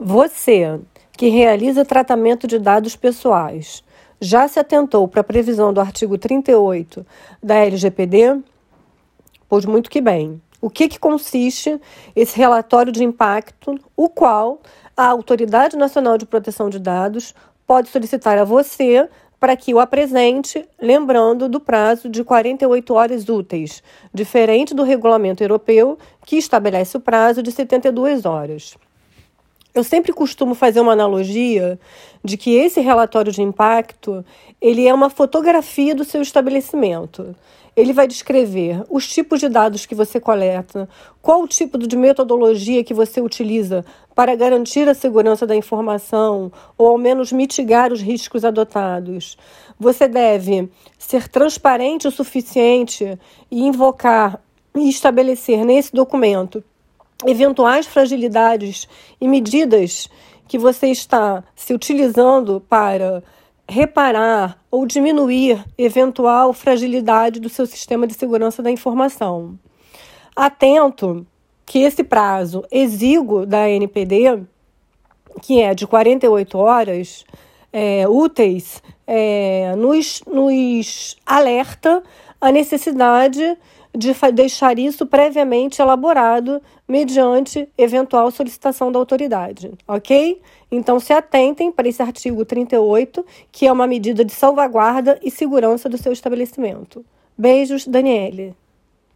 Você que realiza tratamento de dados pessoais já se atentou para a previsão do artigo 38 da LGPD? Pois muito que bem. O que, que consiste esse relatório de impacto, o qual a Autoridade Nacional de Proteção de Dados pode solicitar a você para que o apresente, lembrando do prazo de 48 horas úteis, diferente do regulamento europeu, que estabelece o prazo de 72 horas. Eu sempre costumo fazer uma analogia de que esse relatório de impacto ele é uma fotografia do seu estabelecimento. Ele vai descrever os tipos de dados que você coleta, qual o tipo de metodologia que você utiliza para garantir a segurança da informação ou ao menos mitigar os riscos adotados. Você deve ser transparente o suficiente e invocar e estabelecer nesse documento eventuais fragilidades e medidas que você está se utilizando para reparar ou diminuir eventual fragilidade do seu sistema de segurança da informação. Atento que esse prazo exíguo da NPD, que é de 48 horas é, úteis, é, nos, nos alerta a necessidade de deixar isso previamente elaborado mediante eventual solicitação da autoridade, ok? Então se atentem para esse artigo 38, que é uma medida de salvaguarda e segurança do seu estabelecimento. Beijos, Daniele.